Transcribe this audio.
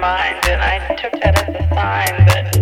mind, and I took that as a sign that